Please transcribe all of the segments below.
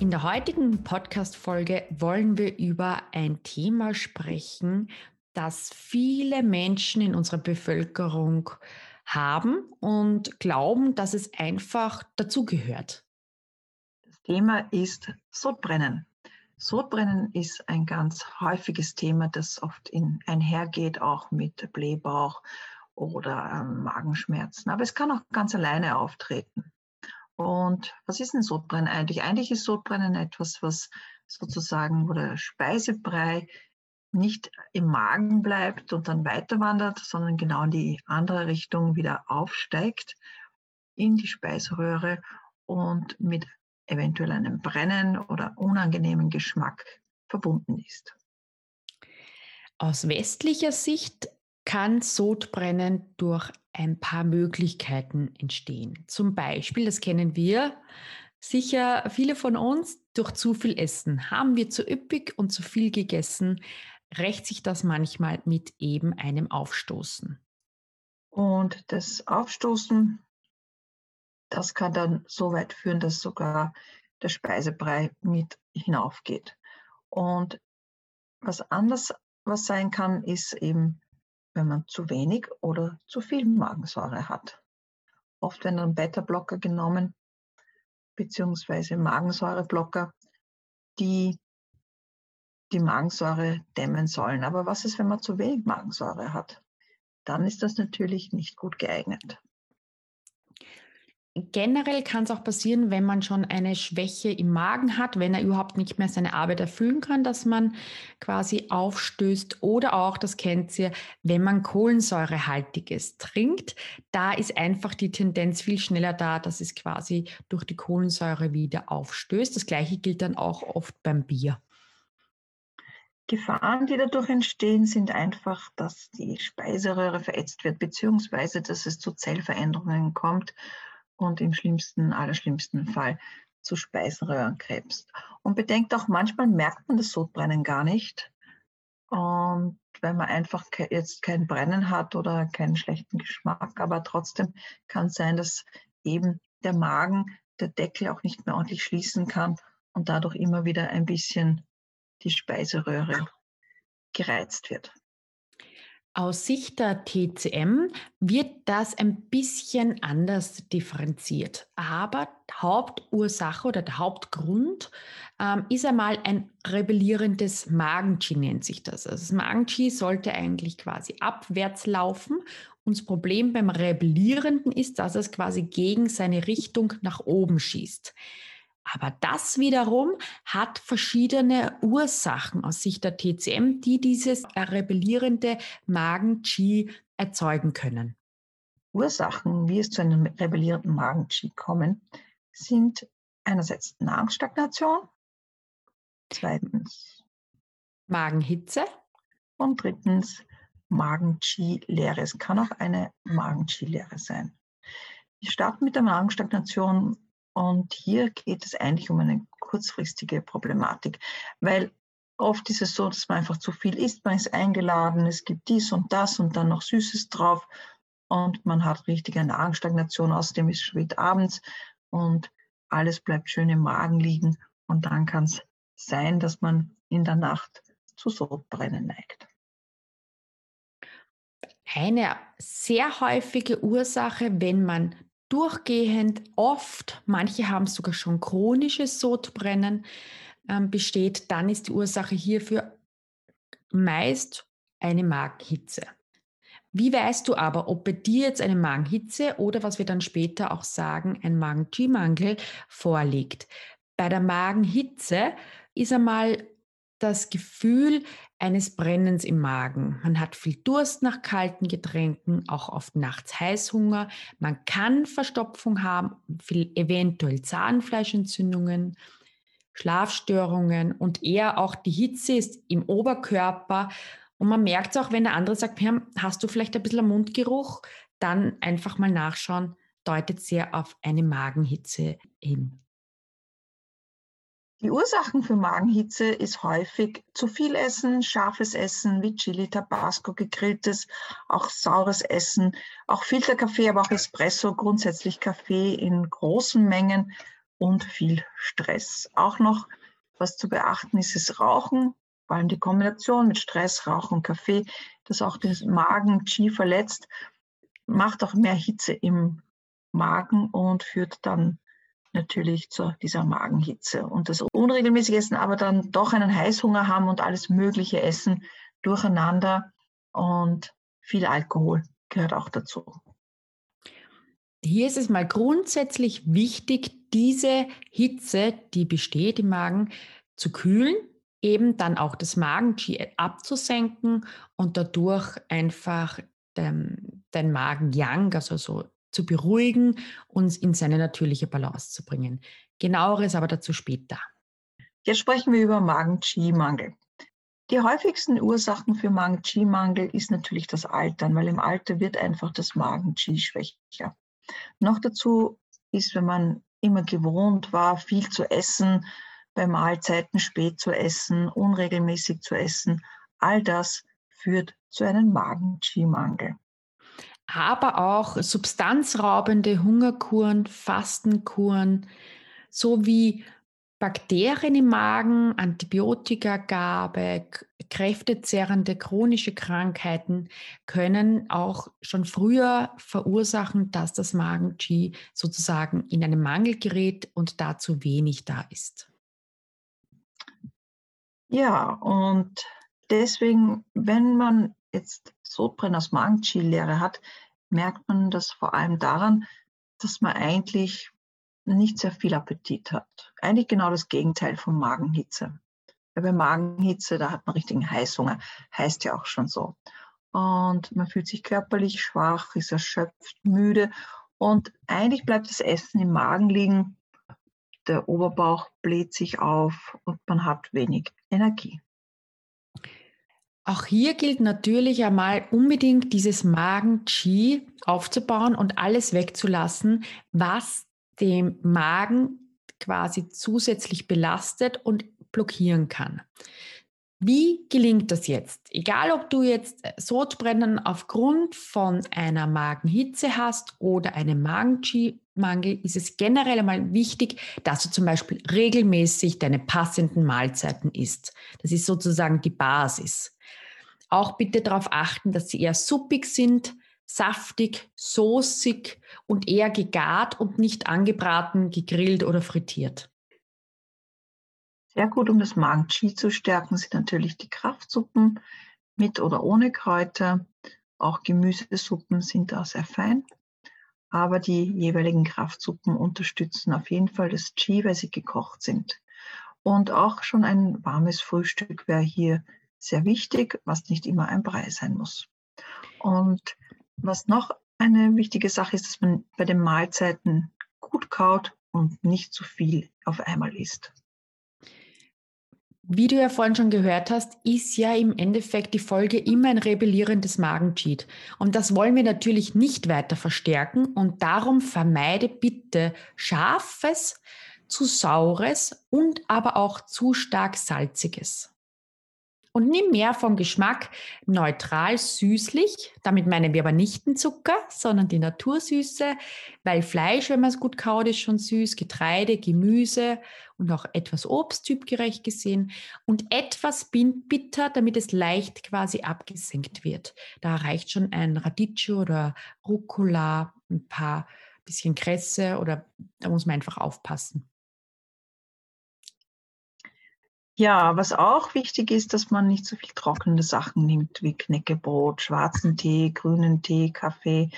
In der heutigen Podcast-Folge wollen wir über ein Thema sprechen, das viele Menschen in unserer Bevölkerung haben und glauben, dass es einfach dazugehört. Das Thema ist Sodbrennen. Sodbrennen ist ein ganz häufiges Thema, das oft in, einhergeht, auch mit Blähbauch oder ähm, Magenschmerzen. Aber es kann auch ganz alleine auftreten. Und was ist denn Sodbrennen eigentlich? Eigentlich ist Sodbrennen etwas, was sozusagen, wo der Speisebrei nicht im Magen bleibt und dann weiter wandert, sondern genau in die andere Richtung wieder aufsteigt in die Speiseröhre und mit eventuell einem Brennen oder unangenehmen Geschmack verbunden ist. Aus westlicher Sicht kann Sodbrennen durch ein paar Möglichkeiten entstehen. Zum Beispiel, das kennen wir sicher viele von uns, durch zu viel Essen. Haben wir zu üppig und zu viel gegessen, rächt sich das manchmal mit eben einem Aufstoßen. Und das Aufstoßen, das kann dann so weit führen, dass sogar der Speisebrei mit hinaufgeht. Und was anders was sein kann, ist eben wenn man zu wenig oder zu viel Magensäure hat. Oft werden dann Beta-Blocker genommen, beziehungsweise Magensäureblocker, die die Magensäure dämmen sollen. Aber was ist, wenn man zu wenig Magensäure hat? Dann ist das natürlich nicht gut geeignet. Generell kann es auch passieren, wenn man schon eine Schwäche im Magen hat, wenn er überhaupt nicht mehr seine Arbeit erfüllen kann, dass man quasi aufstößt oder auch, das kennt ihr, wenn man Kohlensäurehaltiges trinkt, da ist einfach die Tendenz viel schneller da, dass es quasi durch die Kohlensäure wieder aufstößt. Das gleiche gilt dann auch oft beim Bier. Gefahren, die dadurch entstehen, sind einfach, dass die Speiseröhre verätzt wird, beziehungsweise dass es zu Zellveränderungen kommt und im schlimmsten, allerschlimmsten Fall zu Speisenröhrenkrebs. Und bedenkt auch, manchmal merkt man das Sodbrennen gar nicht. Und wenn man einfach jetzt kein Brennen hat oder keinen schlechten Geschmack, aber trotzdem kann es sein, dass eben der Magen, der Deckel auch nicht mehr ordentlich schließen kann und dadurch immer wieder ein bisschen die Speiseröhre gereizt wird. Aus Sicht der TCM wird das ein bisschen anders differenziert. Aber Hauptursache oder der Hauptgrund ähm, ist einmal ein rebellierendes Magen-Qi, nennt sich das. Also das Magen-Qi sollte eigentlich quasi abwärts laufen. Und das Problem beim Rebellierenden ist, dass es quasi gegen seine Richtung nach oben schießt. Aber das wiederum hat verschiedene Ursachen aus Sicht der TCM, die dieses rebellierende Magen-Qi erzeugen können. Ursachen, wie es zu einem rebellierenden Magen-Qi kommen, sind einerseits Nahrungsstagnation, zweitens Magenhitze und drittens Magen-Qi-Leere. Es kann auch eine Magen-Qi-Leere sein. Wir starten mit der Magenstagnation und hier geht es eigentlich um eine kurzfristige Problematik, weil oft ist es so, dass man einfach zu viel isst, man ist eingeladen, es gibt dies und das und dann noch Süßes drauf und man hat richtige Nahrungsstagnation, außerdem ist es spät abends und alles bleibt schön im Magen liegen und dann kann es sein, dass man in der Nacht zu Sodbrennen neigt. Eine sehr häufige Ursache, wenn man durchgehend oft, manche haben sogar schon chronisches Sodbrennen, ähm, besteht, dann ist die Ursache hierfür meist eine Magenhitze. Wie weißt du aber, ob bei dir jetzt eine Magenhitze oder was wir dann später auch sagen, ein Magen-G-Mangel vorliegt? Bei der Magenhitze ist einmal das Gefühl eines Brennens im Magen. Man hat viel Durst nach kalten Getränken, auch oft nachts Heißhunger. Man kann Verstopfung haben, viel, eventuell Zahnfleischentzündungen, Schlafstörungen und eher auch die Hitze ist im Oberkörper. Und man merkt es auch, wenn der andere sagt, hast du vielleicht ein bisschen Mundgeruch, dann einfach mal nachschauen, deutet sehr auf eine Magenhitze hin. Die Ursachen für Magenhitze ist häufig zu viel Essen, scharfes Essen wie Chili, Tabasco, gegrilltes, auch saures Essen, auch Filterkaffee, aber auch Espresso, grundsätzlich Kaffee in großen Mengen und viel Stress. Auch noch, was zu beachten ist, ist Rauchen, vor allem die Kombination mit Stress, Rauchen und Kaffee, das auch den Magen Qi verletzt, macht auch mehr Hitze im Magen und führt dann natürlich zu dieser Magenhitze. Und das unregelmäßige Essen, aber dann doch einen Heißhunger haben und alles Mögliche essen durcheinander und viel Alkohol gehört auch dazu. Hier ist es mal grundsätzlich wichtig, diese Hitze, die besteht im Magen, zu kühlen, eben dann auch das Magen-Qi abzusenken und dadurch einfach den, den Magen-Yang, also so zu beruhigen und in seine natürliche Balance zu bringen. Genaueres aber dazu später. Jetzt sprechen wir über Magen-Qi-Mangel. Die häufigsten Ursachen für Magen-Qi-Mangel ist natürlich das Altern, weil im Alter wird einfach das Magen-Qi schwächer. Noch dazu ist, wenn man immer gewohnt war, viel zu essen, bei Mahlzeiten spät zu essen, unregelmäßig zu essen, all das führt zu einem Magen-Qi-Mangel aber auch substanzraubende Hungerkuren, Fastenkuren sowie Bakterien im Magen, Antibiotikagabe, kräftezerrende chronische Krankheiten können auch schon früher verursachen, dass das Magen-Qi sozusagen in einen Mangel gerät und dazu wenig da ist. Ja, und deswegen, wenn man jetzt Sodbrennen aus Magen-Qi-Lehre hat, merkt man das vor allem daran, dass man eigentlich nicht sehr viel Appetit hat. Eigentlich genau das Gegenteil von Magenhitze. Weil bei Magenhitze, da hat man richtigen Heißhunger, heißt ja auch schon so. Und man fühlt sich körperlich schwach, ist erschöpft, müde und eigentlich bleibt das Essen im Magen liegen. Der Oberbauch bläht sich auf und man hat wenig Energie. Auch hier gilt natürlich einmal unbedingt dieses Magen-Qi aufzubauen und alles wegzulassen, was dem Magen quasi zusätzlich belastet und blockieren kann. Wie gelingt das jetzt? Egal, ob du jetzt Sodbrennen aufgrund von einer Magenhitze hast oder einem Magen-Qi-Mangel, ist es generell einmal wichtig, dass du zum Beispiel regelmäßig deine passenden Mahlzeiten isst. Das ist sozusagen die Basis. Auch bitte darauf achten, dass sie eher suppig sind, saftig, soßig und eher gegart und nicht angebraten, gegrillt oder frittiert. Sehr gut, um das Magen-Qi zu stärken, sind natürlich die Kraftsuppen mit oder ohne Kräuter. Auch Gemüsesuppen sind da sehr fein. Aber die jeweiligen Kraftsuppen unterstützen auf jeden Fall das Qi, weil sie gekocht sind. Und auch schon ein warmes Frühstück wäre hier sehr wichtig, was nicht immer ein Brei sein muss. Und was noch eine wichtige Sache ist, dass man bei den Mahlzeiten gut kaut und nicht zu viel auf einmal isst. Wie du ja vorhin schon gehört hast, ist ja im Endeffekt die Folge immer ein rebellierendes Magencheat. Und das wollen wir natürlich nicht weiter verstärken und darum vermeide bitte scharfes, zu saures und aber auch zu stark salziges. Und nimm mehr vom Geschmack neutral süßlich. Damit meinen wir aber nicht den Zucker, sondern die Natursüße, weil Fleisch, wenn man es gut kaut, ist schon süß, Getreide, Gemüse und auch etwas Obst typgerecht gesehen und etwas bitter, damit es leicht quasi abgesenkt wird. Da reicht schon ein Radicchio oder Rucola, ein paar bisschen Kresse oder da muss man einfach aufpassen. Ja, was auch wichtig ist, dass man nicht so viel trockene Sachen nimmt, wie Knäckebrot, schwarzen Tee, grünen Tee, Kaffee,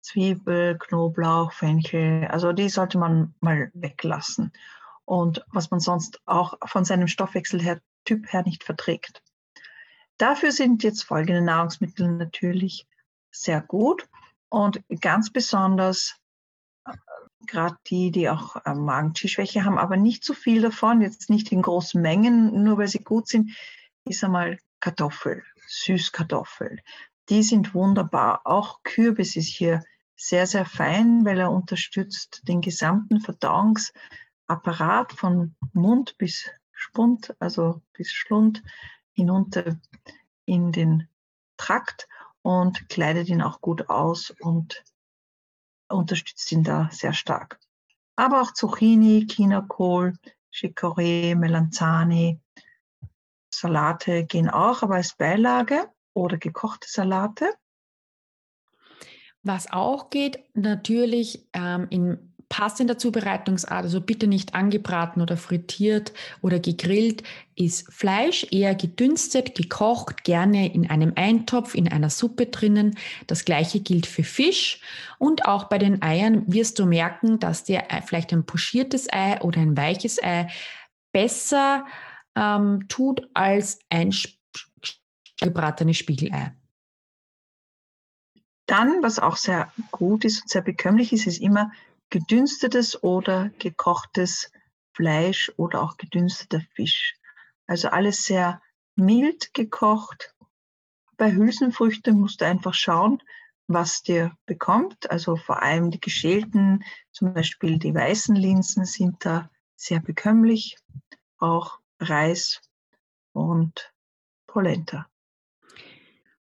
Zwiebel, Knoblauch, Fenchel. Also die sollte man mal weglassen. Und was man sonst auch von seinem Stoffwechseltyp her nicht verträgt. Dafür sind jetzt folgende Nahrungsmittel natürlich sehr gut und ganz besonders gerade die, die auch äh, Magen-Schwäche haben, aber nicht zu viel davon, jetzt nicht in großen Mengen, nur weil sie gut sind, ist einmal Kartoffel, Süßkartoffel. Die sind wunderbar. Auch Kürbis ist hier sehr, sehr fein, weil er unterstützt den gesamten Verdauungsapparat von Mund bis Spund, also bis Schlund hinunter in den Trakt und kleidet ihn auch gut aus und unterstützt ihn da sehr stark. Aber auch Zucchini, Chinakohl, Chicorée, Melanzani, Salate gehen auch, aber als Beilage oder gekochte Salate. Was auch geht, natürlich ähm, in passender Zubereitungsart, also bitte nicht angebraten oder frittiert oder gegrillt, ist Fleisch eher gedünstet, gekocht, gerne in einem Eintopf, in einer Suppe drinnen. Das gleiche gilt für Fisch und auch bei den Eiern wirst du merken, dass dir vielleicht ein pochiertes Ei oder ein weiches Ei besser ähm, tut als ein gebratenes Spiegelei. Dann, was auch sehr gut ist und sehr bekömmlich ist, ist immer gedünstetes oder gekochtes Fleisch oder auch gedünsteter Fisch. Also alles sehr mild gekocht. Bei Hülsenfrüchten musst du einfach schauen, was dir bekommt. Also vor allem die geschälten, zum Beispiel die weißen Linsen sind da sehr bekömmlich. Auch Reis und Polenta.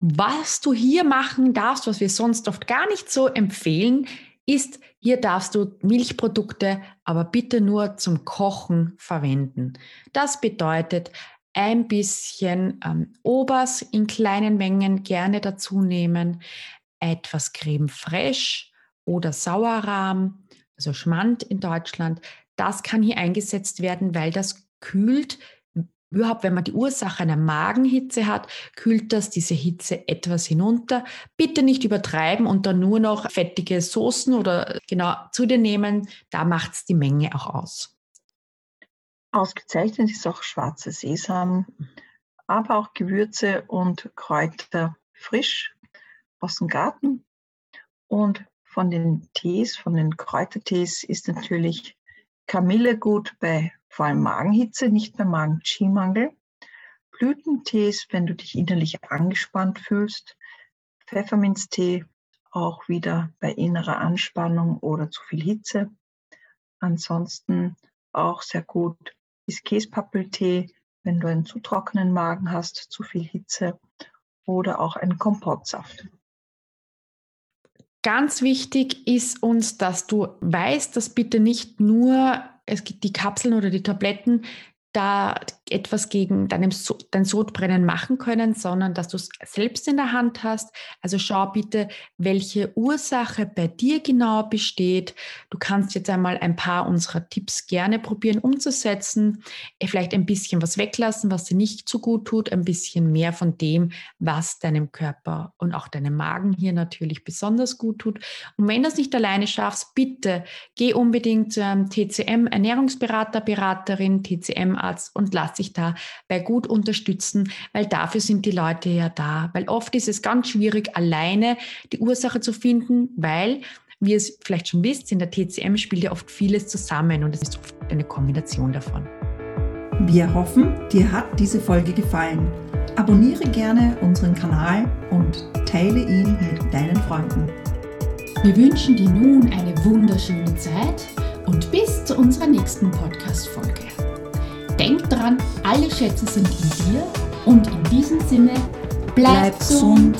Was du hier machen darfst, was wir sonst oft gar nicht so empfehlen, ist, hier darfst du Milchprodukte, aber bitte nur zum Kochen verwenden. Das bedeutet, ein bisschen ähm, Obers in kleinen Mengen gerne dazu nehmen, etwas Creme fraiche oder Sauerrahm, also Schmand in Deutschland. Das kann hier eingesetzt werden, weil das kühlt überhaupt, wenn man die Ursache einer Magenhitze hat, kühlt das diese Hitze etwas hinunter. Bitte nicht übertreiben und dann nur noch fettige Soßen oder genau zu dir nehmen. Da macht es die Menge auch aus. Ausgezeichnet ist auch schwarzer Sesam, aber auch Gewürze und Kräuter frisch aus dem Garten. Und von den Tees, von den Kräutertees ist natürlich Kamille gut bei vor allem Magenhitze, nicht bei Magen-Chi-Mangel. Blütentees, wenn du dich innerlich angespannt fühlst. Pfefferminztee, auch wieder bei innerer Anspannung oder zu viel Hitze. Ansonsten auch sehr gut ist Käspappeltee, wenn du einen zu trockenen Magen hast, zu viel Hitze oder auch ein Kompottsaft. Ganz wichtig ist uns, dass du weißt, dass bitte nicht nur es gibt die Kapseln oder die Tabletten da etwas gegen deinem so dein Sodbrennen machen können, sondern dass du es selbst in der Hand hast. Also schau bitte, welche Ursache bei dir genau besteht. Du kannst jetzt einmal ein paar unserer Tipps gerne probieren umzusetzen. Äh, vielleicht ein bisschen was weglassen, was dir nicht so gut tut, ein bisschen mehr von dem, was deinem Körper und auch deinem Magen hier natürlich besonders gut tut. Und wenn du es nicht alleine schaffst, bitte geh unbedingt zu einem TCM Ernährungsberater, Beraterin, TCM Arzt und lass dich dabei gut unterstützen, weil dafür sind die Leute ja da. Weil oft ist es ganz schwierig, alleine die Ursache zu finden, weil wie ihr es vielleicht schon wisst, in der TCM spielt ja oft vieles zusammen und es ist oft eine Kombination davon. Wir hoffen, dir hat diese Folge gefallen. Abonniere gerne unseren Kanal und teile ihn mit deinen Freunden. Wir wünschen dir nun eine wunderschöne Zeit und bis zu unserer nächsten Podcast-Folge. Denk dran, alle Schätze sind in dir und in diesem Sinne, bleib, bleib gesund.